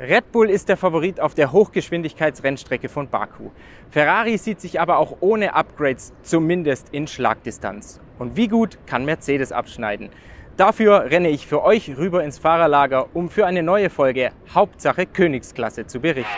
Red Bull ist der Favorit auf der Hochgeschwindigkeitsrennstrecke von Baku. Ferrari sieht sich aber auch ohne Upgrades zumindest in Schlagdistanz. Und wie gut kann Mercedes abschneiden? Dafür renne ich für euch rüber ins Fahrerlager, um für eine neue Folge Hauptsache Königsklasse zu berichten.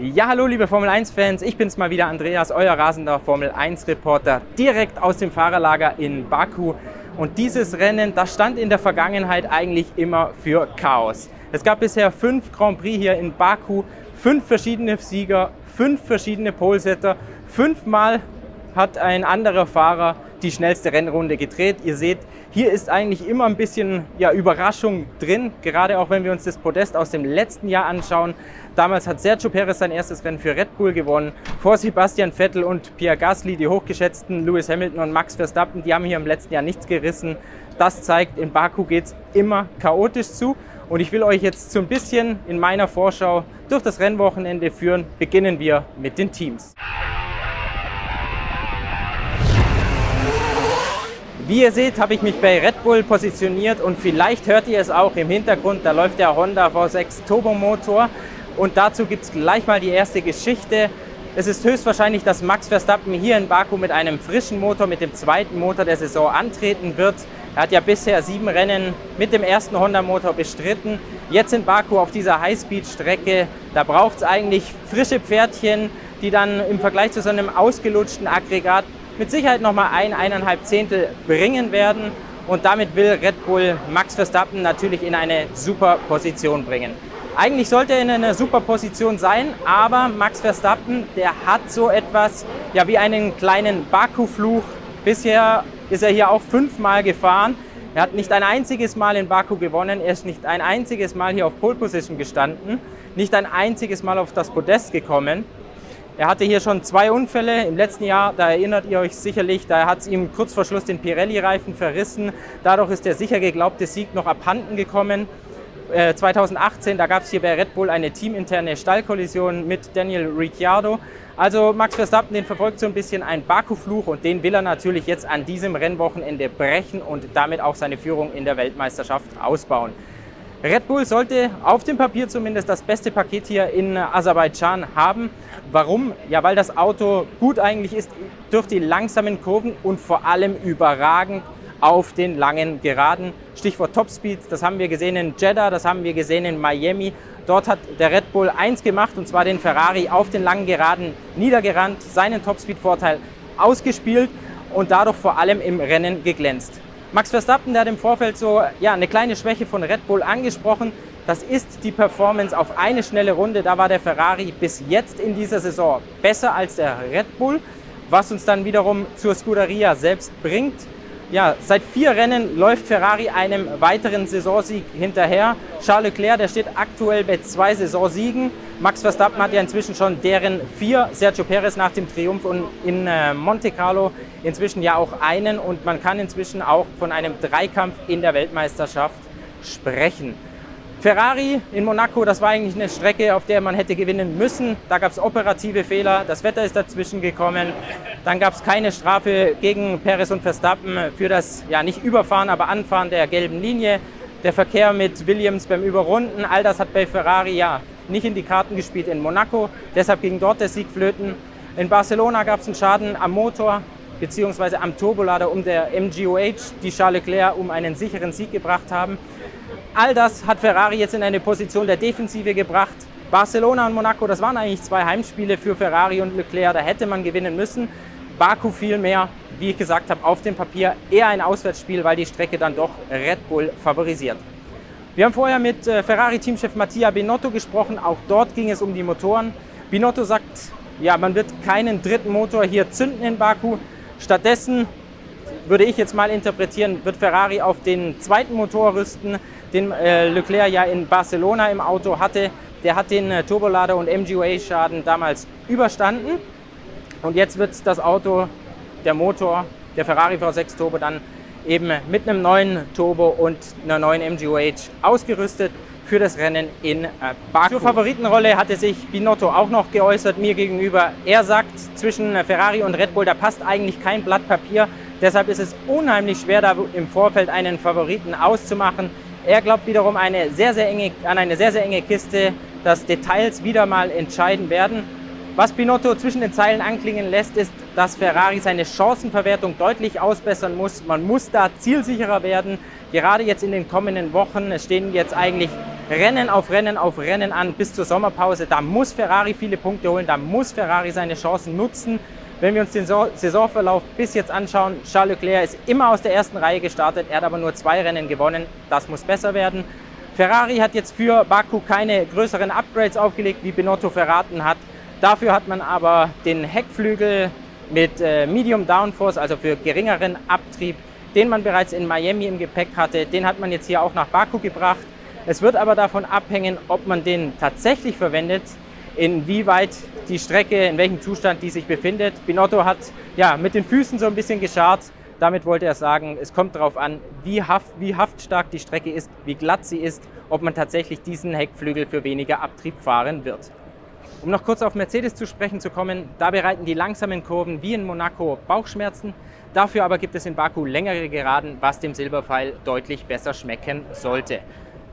Ja, hallo liebe Formel 1-Fans, ich bin's mal wieder Andreas, euer rasender Formel 1-Reporter, direkt aus dem Fahrerlager in Baku. Und dieses Rennen, das stand in der Vergangenheit eigentlich immer für Chaos. Es gab bisher fünf Grand Prix hier in Baku, fünf verschiedene Sieger, fünf verschiedene Polesetter, fünfmal hat ein anderer Fahrer die schnellste Rennrunde gedreht. Ihr seht, hier ist eigentlich immer ein bisschen ja, Überraschung drin, gerade auch wenn wir uns das Podest aus dem letzten Jahr anschauen. Damals hat Sergio Perez sein erstes Rennen für Red Bull gewonnen. Vor Sebastian Vettel und Pierre Gasly, die hochgeschätzten Lewis Hamilton und Max Verstappen, die haben hier im letzten Jahr nichts gerissen. Das zeigt, in Baku geht es immer chaotisch zu. Und ich will euch jetzt so ein bisschen in meiner Vorschau durch das Rennwochenende führen. Beginnen wir mit den Teams. Wie ihr seht, habe ich mich bei Red Bull positioniert und vielleicht hört ihr es auch im Hintergrund, da läuft der Honda V6 Turbomotor. Und dazu gibt es gleich mal die erste Geschichte. Es ist höchstwahrscheinlich, dass Max Verstappen hier in Baku mit einem frischen Motor, mit dem zweiten Motor der Saison antreten wird. Er hat ja bisher sieben Rennen mit dem ersten Honda-Motor bestritten. Jetzt in Baku auf dieser Highspeed-Strecke, da braucht es eigentlich frische Pferdchen, die dann im Vergleich zu so einem ausgelutschten Aggregat mit Sicherheit nochmal ein, eineinhalb Zehntel bringen werden. Und damit will Red Bull Max Verstappen natürlich in eine super Position bringen. Eigentlich sollte er in einer super Position sein, aber Max Verstappen, der hat so etwas ja, wie einen kleinen Baku-Fluch. Bisher ist er hier auch fünfmal gefahren. Er hat nicht ein einziges Mal in Baku gewonnen, er ist nicht ein einziges Mal hier auf Pole Position gestanden, nicht ein einziges Mal auf das Podest gekommen. Er hatte hier schon zwei Unfälle im letzten Jahr, da erinnert ihr euch sicherlich, da hat es ihm kurz vor Schluss den Pirelli-Reifen verrissen. Dadurch ist der sicher geglaubte Sieg noch abhanden gekommen. 2018, äh, da gab es hier bei Red Bull eine teaminterne Stallkollision mit Daniel Ricciardo. Also Max Verstappen, den verfolgt so ein bisschen ein Baku-Fluch und den will er natürlich jetzt an diesem Rennwochenende brechen und damit auch seine Führung in der Weltmeisterschaft ausbauen. Red Bull sollte auf dem Papier zumindest das beste Paket hier in Aserbaidschan haben. Warum? Ja, weil das Auto gut eigentlich ist durch die langsamen Kurven und vor allem überragend auf den langen Geraden. Stichwort Topspeed, das haben wir gesehen in Jeddah, das haben wir gesehen in Miami. Dort hat der Red Bull eins gemacht und zwar den Ferrari auf den langen Geraden niedergerannt, seinen Topspeed-Vorteil ausgespielt und dadurch vor allem im Rennen geglänzt. Max Verstappen, der hat im Vorfeld so ja, eine kleine Schwäche von Red Bull angesprochen. Das ist die Performance auf eine schnelle Runde. Da war der Ferrari bis jetzt in dieser Saison besser als der Red Bull, was uns dann wiederum zur Scuderia selbst bringt. Ja, seit vier Rennen läuft Ferrari einem weiteren Saisonsieg hinterher. Charles Leclerc, der steht aktuell bei zwei Saisonsiegen. Max Verstappen hat ja inzwischen schon deren vier. Sergio Perez nach dem Triumph in äh, Monte Carlo inzwischen ja auch einen. Und man kann inzwischen auch von einem Dreikampf in der Weltmeisterschaft sprechen. Ferrari in Monaco, das war eigentlich eine Strecke, auf der man hätte gewinnen müssen. Da gab es operative Fehler, das Wetter ist dazwischen gekommen. Dann gab es keine Strafe gegen Perez und Verstappen für das, ja nicht Überfahren, aber Anfahren der gelben Linie. Der Verkehr mit Williams beim Überrunden, all das hat bei Ferrari ja nicht in die Karten gespielt in Monaco. Deshalb ging dort der Sieg flöten. In Barcelona gab es einen Schaden am Motor bzw. am Turbolader um der MGOH, die Charles Leclerc um einen sicheren Sieg gebracht haben. All das hat Ferrari jetzt in eine Position der Defensive gebracht. Barcelona und Monaco, das waren eigentlich zwei Heimspiele für Ferrari und Leclerc, da hätte man gewinnen müssen. Baku vielmehr, wie ich gesagt habe, auf dem Papier eher ein Auswärtsspiel, weil die Strecke dann doch Red Bull favorisiert. Wir haben vorher mit äh, Ferrari-Teamchef Mattia Binotto gesprochen, auch dort ging es um die Motoren. Binotto sagt, ja, man wird keinen dritten Motor hier zünden in Baku. Stattdessen würde ich jetzt mal interpretieren, wird Ferrari auf den zweiten Motor rüsten, den äh, Leclerc ja in Barcelona im Auto hatte. Der hat den äh, Turbolader und MGUA-Schaden damals überstanden. Und jetzt wird das Auto, der Motor, der Ferrari V6 Turbo dann eben mit einem neuen Turbo und einer neuen MGUH ausgerüstet für das Rennen in äh, Baku. Zur Favoritenrolle hatte sich Binotto auch noch geäußert mir gegenüber. Er sagt, zwischen Ferrari und Red Bull, da passt eigentlich kein Blatt Papier. Deshalb ist es unheimlich schwer, da im Vorfeld einen Favoriten auszumachen. Er glaubt wiederum eine sehr, sehr enge, an eine sehr, sehr enge Kiste, dass Details wieder mal entscheiden werden. Was Binotto zwischen den Zeilen anklingen lässt, ist, dass Ferrari seine Chancenverwertung deutlich ausbessern muss. Man muss da zielsicherer werden. Gerade jetzt in den kommenden Wochen, es stehen jetzt eigentlich Rennen auf Rennen auf Rennen an bis zur Sommerpause. Da muss Ferrari viele Punkte holen, da muss Ferrari seine Chancen nutzen. Wenn wir uns den Saisonverlauf bis jetzt anschauen, Charles Leclerc ist immer aus der ersten Reihe gestartet, er hat aber nur zwei Rennen gewonnen. Das muss besser werden. Ferrari hat jetzt für Baku keine größeren Upgrades aufgelegt, wie Binotto verraten hat. Dafür hat man aber den Heckflügel mit äh, Medium Downforce, also für geringeren Abtrieb, den man bereits in Miami im Gepäck hatte, den hat man jetzt hier auch nach Baku gebracht. Es wird aber davon abhängen, ob man den tatsächlich verwendet, inwieweit die Strecke, in welchem Zustand die sich befindet. Binotto hat ja mit den Füßen so ein bisschen geschart. Damit wollte er sagen, es kommt darauf an, wie, haft, wie haftstark die Strecke ist, wie glatt sie ist, ob man tatsächlich diesen Heckflügel für weniger Abtrieb fahren wird. Um noch kurz auf Mercedes zu sprechen zu kommen, da bereiten die langsamen Kurven wie in Monaco Bauchschmerzen. Dafür aber gibt es in Baku längere Geraden, was dem Silberpfeil deutlich besser schmecken sollte.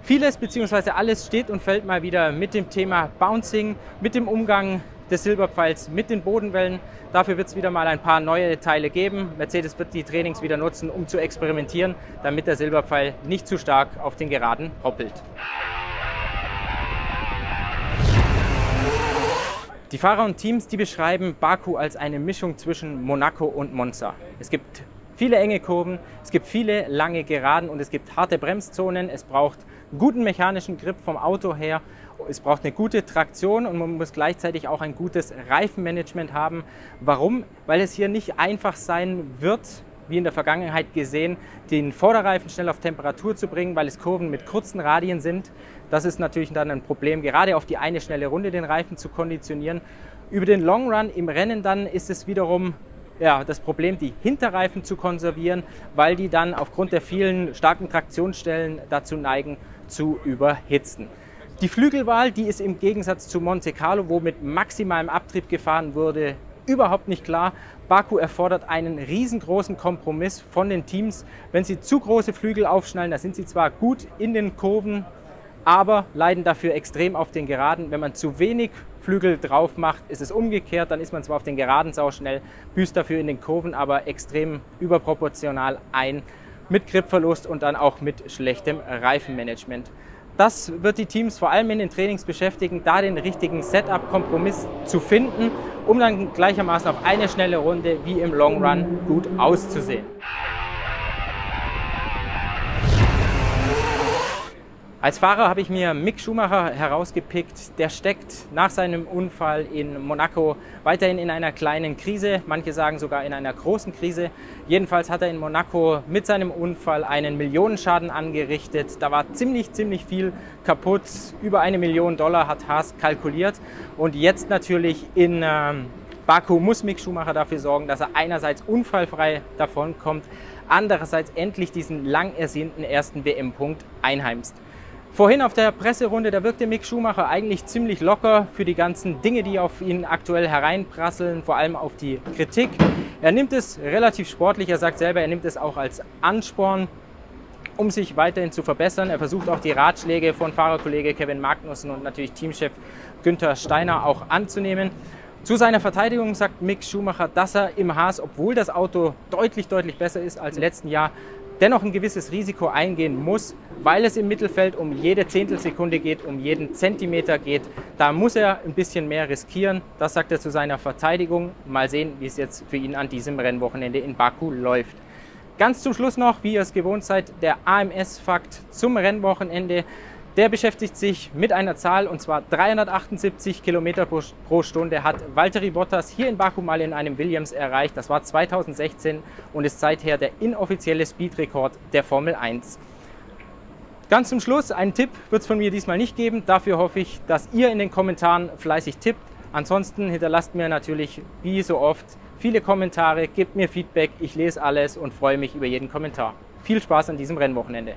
Vieles bzw. alles steht und fällt mal wieder mit dem Thema Bouncing, mit dem Umgang des Silberpfeils mit den Bodenwellen. Dafür wird es wieder mal ein paar neue Teile geben. Mercedes wird die Trainings wieder nutzen, um zu experimentieren, damit der Silberpfeil nicht zu stark auf den Geraden hoppelt. Die Fahrer und Teams, die beschreiben Baku als eine Mischung zwischen Monaco und Monza. Es gibt viele enge Kurven, es gibt viele lange Geraden und es gibt harte Bremszonen. Es braucht guten mechanischen Grip vom Auto her. Es braucht eine gute Traktion und man muss gleichzeitig auch ein gutes Reifenmanagement haben. Warum? Weil es hier nicht einfach sein wird, wie in der Vergangenheit gesehen, den Vorderreifen schnell auf Temperatur zu bringen, weil es Kurven mit kurzen Radien sind. Das ist natürlich dann ein Problem, gerade auf die eine schnelle Runde den Reifen zu konditionieren. Über den Long Run im Rennen dann ist es wiederum ja, das Problem, die Hinterreifen zu konservieren, weil die dann aufgrund der vielen starken Traktionsstellen dazu neigen, zu überhitzen. Die Flügelwahl, die ist im Gegensatz zu Monte Carlo, wo mit maximalem Abtrieb gefahren wurde, überhaupt nicht klar. Baku erfordert einen riesengroßen Kompromiss von den Teams. Wenn sie zu große Flügel aufschnallen, da sind sie zwar gut in den Kurven, aber leiden dafür extrem auf den Geraden. Wenn man zu wenig Flügel drauf macht, ist es umgekehrt. Dann ist man zwar auf den Geraden sauschnell, büßt dafür in den Kurven aber extrem überproportional ein mit Gripverlust und dann auch mit schlechtem Reifenmanagement. Das wird die Teams vor allem in den Trainings beschäftigen, da den richtigen Setup-Kompromiss zu finden, um dann gleichermaßen auf eine schnelle Runde wie im Long Run gut auszusehen. Als Fahrer habe ich mir Mick Schumacher herausgepickt. Der steckt nach seinem Unfall in Monaco weiterhin in einer kleinen Krise, manche sagen sogar in einer großen Krise. Jedenfalls hat er in Monaco mit seinem Unfall einen Millionenschaden angerichtet. Da war ziemlich, ziemlich viel kaputt. Über eine Million Dollar hat Haas kalkuliert. Und jetzt natürlich in ähm, Baku muss Mick Schumacher dafür sorgen, dass er einerseits unfallfrei davonkommt, andererseits endlich diesen lang ersehnten ersten WM-Punkt einheimst. Vorhin auf der Presserunde, da wirkte Mick Schumacher eigentlich ziemlich locker für die ganzen Dinge, die auf ihn aktuell hereinprasseln, vor allem auf die Kritik. Er nimmt es relativ sportlich, er sagt selber, er nimmt es auch als Ansporn, um sich weiterhin zu verbessern. Er versucht auch die Ratschläge von Fahrerkollege Kevin Magnussen und natürlich Teamchef Günther Steiner auch anzunehmen. Zu seiner Verteidigung sagt Mick Schumacher, dass er im Haas, obwohl das Auto deutlich, deutlich besser ist als im letzten Jahr, dennoch ein gewisses Risiko eingehen muss, weil es im Mittelfeld um jede Zehntelsekunde geht, um jeden Zentimeter geht. Da muss er ein bisschen mehr riskieren. Das sagt er zu seiner Verteidigung. Mal sehen, wie es jetzt für ihn an diesem Rennwochenende in Baku läuft. Ganz zum Schluss noch, wie ihr es gewohnt seid, der AMS-Fakt zum Rennwochenende. Der beschäftigt sich mit einer Zahl und zwar 378 Kilometer pro, Stunde hat Valtteri Bottas hier in Baku mal in einem Williams erreicht. Das war 2016 und ist seither der inoffizielle Speedrekord der Formel 1. Ganz zum Schluss, einen Tipp wird es von mir diesmal nicht geben. Dafür hoffe ich, dass ihr in den Kommentaren fleißig tippt. Ansonsten hinterlasst mir natürlich, wie so oft, viele Kommentare, gebt mir Feedback. Ich lese alles und freue mich über jeden Kommentar. Viel Spaß an diesem Rennwochenende.